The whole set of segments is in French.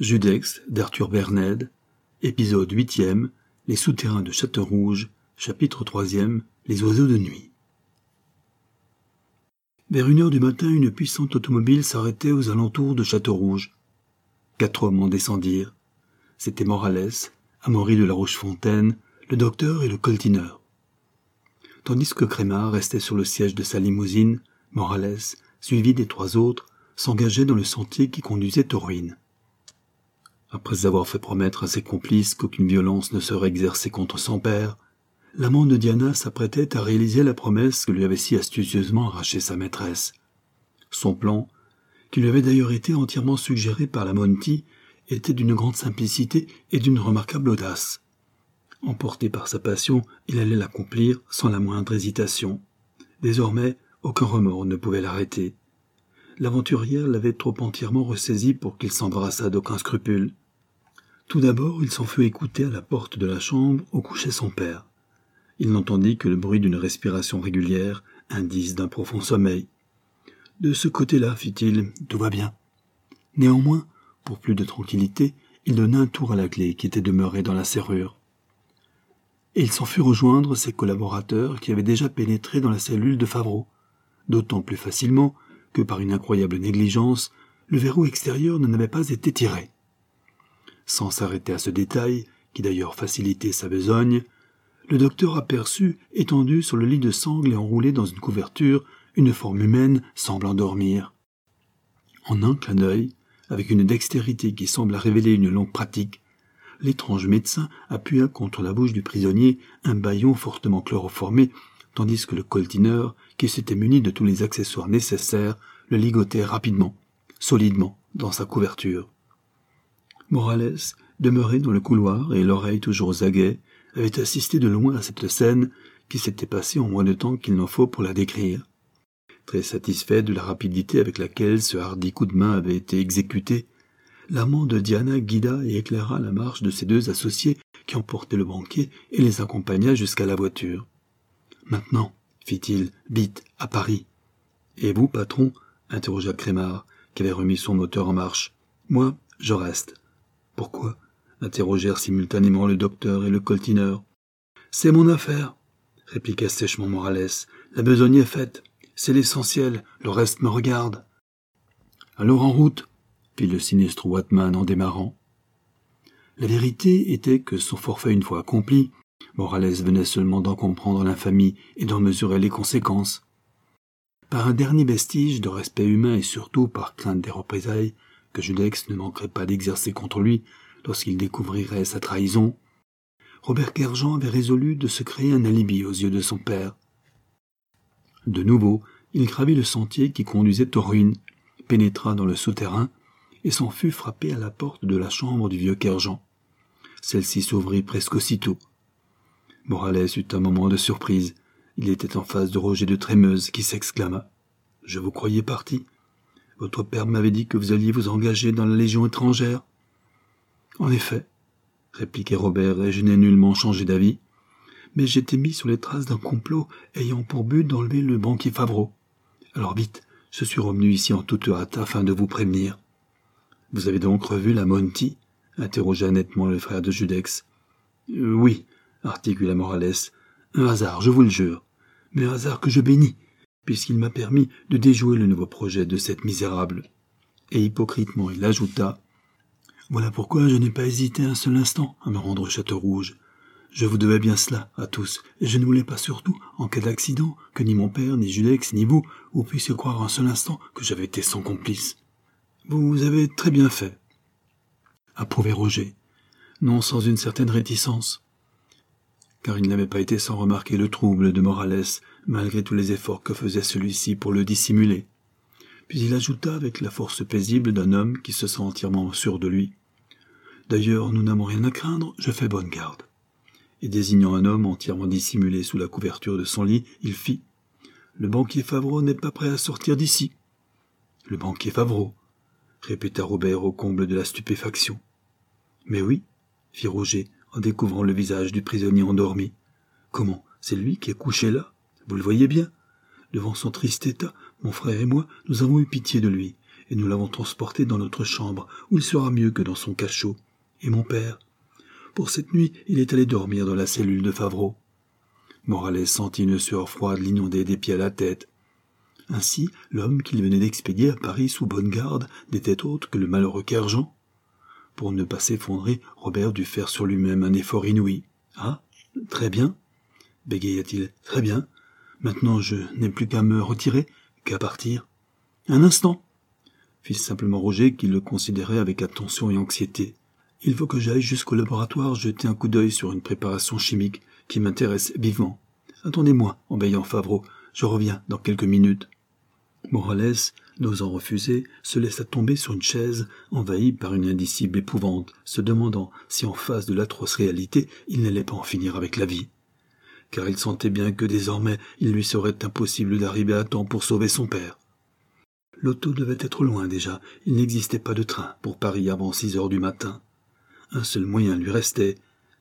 Judex d'Arthur Berned, épisode huitième, Les souterrains de Châteaurouge, chapitre troisième, Les oiseaux de nuit. Vers une heure du matin, une puissante automobile s'arrêtait aux alentours de Châteaurouge. Quatre hommes en descendirent. C'étaient Morales, Amaury de la Rochefontaine, le docteur et le coltineur. Tandis que Crémard restait sur le siège de sa limousine, Morales, suivi des trois autres, s'engageait dans le sentier qui conduisait aux ruines. Après avoir fait promettre à ses complices qu'aucune violence ne serait exercée contre son père, l'amant de Diana s'apprêtait à réaliser la promesse que lui avait si astucieusement arrachée sa maîtresse. Son plan, qui lui avait d'ailleurs été entièrement suggéré par la Monty, était d'une grande simplicité et d'une remarquable audace. Emporté par sa passion, il allait l'accomplir sans la moindre hésitation. Désormais, aucun remords ne pouvait l'arrêter l'aventurière l'avait trop entièrement ressaisi pour qu'il s'embrassât d'aucun scrupule. Tout d'abord, il s'en fut écouter à la porte de la chambre où couchait son père. Il n'entendit que le bruit d'une respiration régulière, indice d'un profond sommeil. De ce côté-là, fit-il, tout va bien. Néanmoins, pour plus de tranquillité, il donna un tour à la clé qui était demeurée dans la serrure. Et il s'en fut rejoindre ses collaborateurs qui avaient déjà pénétré dans la cellule de Favreau, d'autant plus facilement que par une incroyable négligence, le verrou extérieur n'en avait pas été tiré. Sans s'arrêter à ce détail, qui d'ailleurs facilitait sa besogne, le docteur aperçut, étendu sur le lit de sangle et enroulé dans une couverture, une forme humaine semblant dormir. En un clin d'œil, avec une dextérité qui semble révéler une longue pratique, l'étrange médecin appuya contre la bouche du prisonnier un baillon fortement chloroformé tandis que le coltineur, qui s'était muni de tous les accessoires nécessaires, le ligotait rapidement, solidement, dans sa couverture. Morales, demeuré dans le couloir et l'oreille toujours aux aguets, avait assisté de loin à cette scène qui s'était passée en moins de temps qu'il n'en faut pour la décrire. Très satisfait de la rapidité avec laquelle ce hardi coup de main avait été exécuté, l'amant de Diana guida et éclaira la marche de ses deux associés qui emportaient le banquier et les accompagna jusqu'à la voiture. Maintenant, fit-il, vite, à Paris. Et vous, patron? interrogea Crémard, qui avait remis son moteur en marche. Moi, je reste. Pourquoi? interrogèrent simultanément le docteur et le coltineur. C'est mon affaire, répliqua sèchement Morales. La besogne est faite. C'est l'essentiel. Le reste me regarde. Alors en route, fit le sinistre Watman en démarrant. La vérité était que son forfait une fois accompli, Morales venait seulement d'en comprendre l'infamie et d'en mesurer les conséquences. Par un dernier vestige de respect humain et surtout par crainte des représailles que Judex ne manquerait pas d'exercer contre lui lorsqu'il découvrirait sa trahison, Robert Kerjean avait résolu de se créer un alibi aux yeux de son père. De nouveau, il gravit le sentier qui conduisait aux ruines, pénétra dans le souterrain et s'en fut frappé à la porte de la chambre du vieux Kerjean. Celle-ci s'ouvrit presque aussitôt. Morales eut un moment de surprise. Il était en face de Roger de Trémeuse, qui s'exclama. Je vous croyais parti. Votre père m'avait dit que vous alliez vous engager dans la Légion étrangère. En effet, répliquait Robert, et je n'ai nullement changé d'avis. Mais j'étais mis sur les traces d'un complot ayant pour but d'enlever le banquier Favreau. Alors vite, je suis revenu ici en toute hâte afin de vous prévenir. Vous avez donc revu la Monty interrogea nettement le frère de Judex. Euh, oui, articula Morales. Un hasard, je vous le jure. Mais un hasard que je bénis, puisqu'il m'a permis de déjouer le nouveau projet de cette misérable. Et hypocritement il ajouta. Voilà pourquoi je n'ai pas hésité un seul instant à me rendre au château rouge. Je vous devais bien cela, à tous, et je ne voulais pas surtout, en cas d'accident, que ni mon père, ni Judex, ni vous, vous puissiez croire un seul instant que j'avais été son complice. Vous avez très bien fait. Approuvé Roger, non sans une certaine réticence car il n'avait pas été sans remarquer le trouble de Morales, malgré tous les efforts que faisait celui-ci pour le dissimuler. Puis il ajouta avec la force paisible d'un homme qui se sent entièrement sûr de lui. D'ailleurs, nous n'avons rien à craindre, je fais bonne garde. Et désignant un homme entièrement dissimulé sous la couverture de son lit, il fit. Le banquier Favreau n'est pas prêt à sortir d'ici. Le banquier Favreau, répéta Robert au comble de la stupéfaction. Mais oui, fit Roger, en découvrant le visage du prisonnier endormi. Comment C'est lui qui est couché là? Vous le voyez bien? Devant son triste état, mon frère et moi, nous avons eu pitié de lui, et nous l'avons transporté dans notre chambre, où il sera mieux que dans son cachot. Et mon père? Pour cette nuit, il est allé dormir dans la cellule de Favreau. Morales sentit une sueur froide l'inonder des pieds à la tête. Ainsi, l'homme qu'il venait d'expédier à Paris sous bonne garde n'était autre que le malheureux Kerjean. Pour ne pas s'effondrer, Robert dut faire sur lui-même un effort inouï. Ah, très bien, bégaya-t-il, très bien. Maintenant, je n'ai plus qu'à me retirer, qu'à partir. Un instant, fit simplement Roger, qui le considérait avec attention et anxiété. Il faut que j'aille jusqu'au laboratoire jeter un coup d'œil sur une préparation chimique qui m'intéresse vivement. Attendez-moi, en veillant Favreau, je reviens dans quelques minutes. Morales, n'osant refuser, se laissa tomber sur une chaise, envahi par une indicible épouvante, se demandant si en face de l'atroce réalité il n'allait pas en finir avec la vie. Car il sentait bien que désormais il lui serait impossible d'arriver à temps pour sauver son père. L'auto devait être loin déjà, il n'existait pas de train pour Paris avant six heures du matin. Un seul moyen lui restait,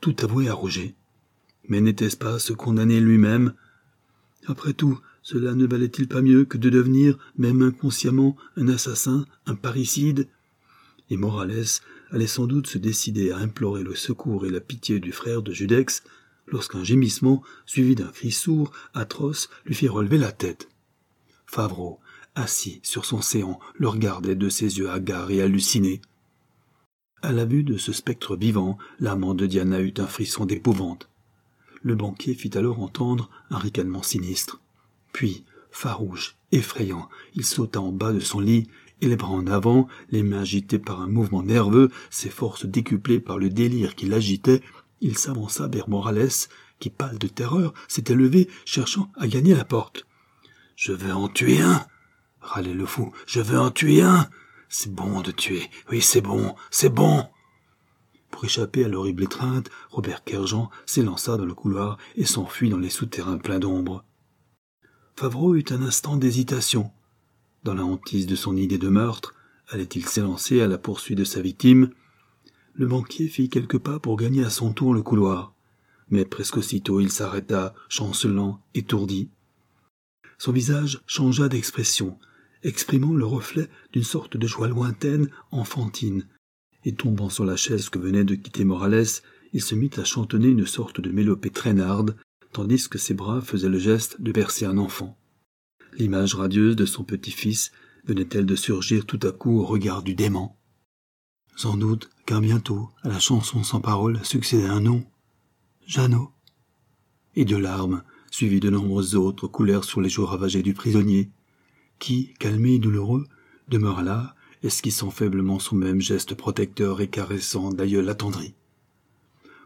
tout avouer à Roger. Mais n'était-ce pas se condamner lui-même? Après tout, cela ne valait-il pas mieux que de devenir, même inconsciemment, un assassin, un parricide? Et Morales allait sans doute se décider à implorer le secours et la pitié du frère de Judex, lorsqu'un gémissement, suivi d'un cri sourd, atroce, lui fit relever la tête. Favreau, assis sur son séant, le regardait de ses yeux hagards et hallucinés. À la vue de ce spectre vivant, l'amant de Diana eut un frisson d'épouvante. Le banquier fit alors entendre un ricanement sinistre. Puis, farouche, effrayant, il sauta en bas de son lit, et les bras en avant, les mains agitées par un mouvement nerveux, ses forces décuplées par le délire qui l'agitait, il s'avança vers Morales, qui, pâle de terreur, s'était levé, cherchant à gagner la porte. Je veux en tuer un, râlait le fou. Je veux en tuer un. C'est bon de tuer. Oui, c'est bon, c'est bon. Pour échapper à l'horrible étreinte, Robert Kerjean s'élança dans le couloir et s'enfuit dans les souterrains pleins d'ombre. Favreau eut un instant d'hésitation. Dans la hantise de son idée de meurtre, allait-il s'élancer à la poursuite de sa victime? Le banquier fit quelques pas pour gagner à son tour le couloir, mais presque aussitôt il s'arrêta, chancelant, étourdi. Son visage changea d'expression, exprimant le reflet d'une sorte de joie lointaine, enfantine, et tombant sur la chaise que venait de quitter Morales, il se mit à chantonner une sorte de mélopée traînarde, tandis que ses bras faisaient le geste de bercer un enfant. L'image radieuse de son petit-fils venait-elle de surgir tout à coup au regard du démon? Sans doute, car bientôt, à la chanson sans parole succédait un nom. Jeannot. Et de larmes, suivies de nombreuses autres, coulèrent sur les joues ravagées du prisonnier, qui, calmé et douloureux, demeura là, esquissant faiblement son même geste protecteur et caressant d'ailleurs attendri.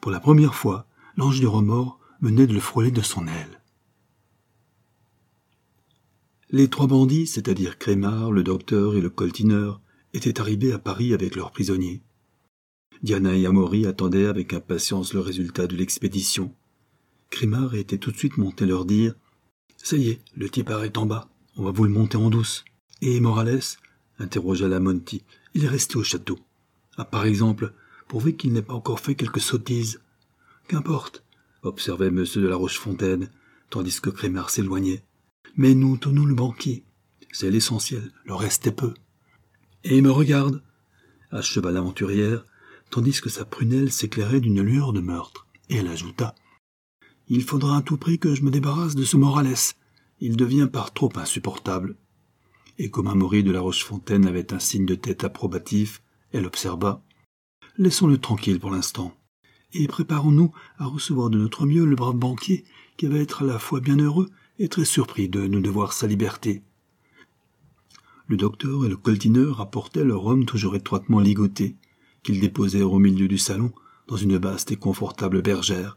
Pour la première fois, l'ange du remords venait de le frôler de son aile. Les trois bandits, c'est-à-dire Crémard, le docteur et le coltineur, étaient arrivés à Paris avec leurs prisonniers. Diana et Amaury attendaient avec impatience le résultat de l'expédition. Crémard était tout de suite monté leur dire Ça y est, le type arrête en bas, on va vous le monter en douce. Et Morales interrogea la Monty. Il est resté au château. Ah, par exemple, pourvu qu'il n'ait pas encore fait quelque sottise. Qu'importe, observait M. de la Rochefontaine, tandis que Crémard s'éloignait. Mais nous tenons le banquier. C'est l'essentiel, le reste est peu. Et il me regarde, acheva l'aventurière, tandis que sa prunelle s'éclairait d'une lueur de meurtre, et elle ajouta. Il faudra à tout prix que je me débarrasse de ce Morales. Il devient par trop insupportable. Et comme Amaury de la Rochefontaine avait un signe de tête approbatif, elle observa. Laissons-le tranquille pour l'instant et préparons-nous à recevoir de notre mieux le brave banquier qui va être à la fois bien heureux et très surpris de nous devoir sa liberté. Le docteur et le coltineur apportaient leur homme toujours étroitement ligoté, qu'ils déposèrent au milieu du salon, dans une vaste et confortable bergère.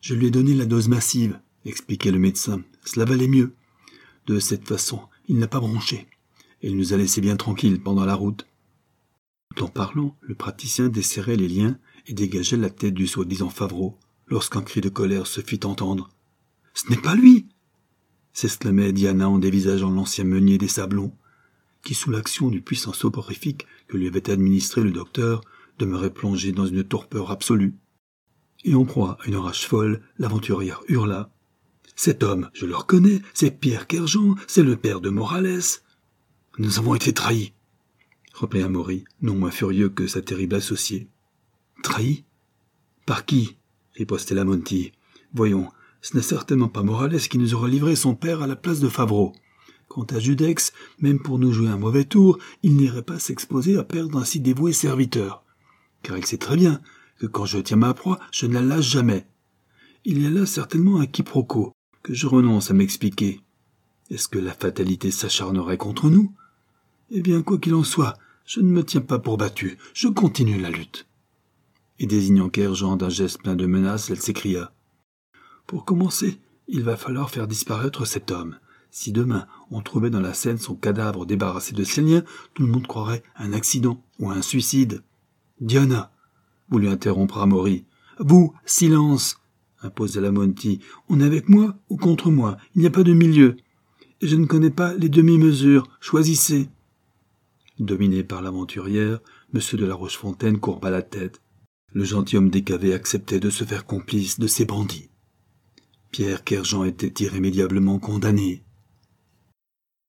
Je lui ai donné la dose massive, expliquait le médecin. Cela valait mieux. De cette façon, il n'a pas bronché. Il nous a laissés bien tranquilles pendant la route. Tout en parlant, le praticien desserrait les liens et dégageait la tête du soi-disant Favreau, lorsqu'un cri de colère se fit entendre. Ce n'est pas lui s'exclamait Diana en dévisageant l'ancien meunier des Sablons, qui, sous l'action du puissant soporifique que lui avait administré le docteur, demeurait plongé dans une torpeur absolue. Et en proie à une rage folle, l'aventurière hurla. Cet homme, je le reconnais, c'est Pierre Kerjean, c'est le père de Morales. Nous avons été trahis, reprit Amaury, non moins furieux que sa terrible associée. Trahis? Par qui? ripostait Lamonti. Voyons, ce n'est certainement pas Morales qui nous aurait livré son père à la place de Favreau. Quant à Judex, même pour nous jouer un mauvais tour, il n'irait pas s'exposer à perdre un si dévoué serviteur. Car il sait très bien que quand je tiens ma proie, je ne la lâche jamais. Il y a là certainement un quiproquo, que je renonce à m'expliquer. Est-ce que la fatalité s'acharnerait contre nous? Eh bien, quoi qu'il en soit, je ne me tiens pas pour battu, je continue la lutte. Et désignant Kerjean d'un geste plein de menaces, elle s'écria. Pour commencer, il va falloir faire disparaître cet homme. Si demain on trouvait dans la Seine son cadavre débarrassé de ses liens, tout le monde croirait un accident ou un suicide. Diana, voulut interrompre Amaury. Vous, silence, imposa la Monty. On est avec moi ou contre moi? Il n'y a pas de milieu. Et je ne connais pas les demi-mesures. Choisissez. Dominé par l'aventurière, M. de la Rochefontaine courba la tête. Le gentilhomme décavé acceptait de se faire complice de ces bandits. Pierre Kerjean était irrémédiablement condamné.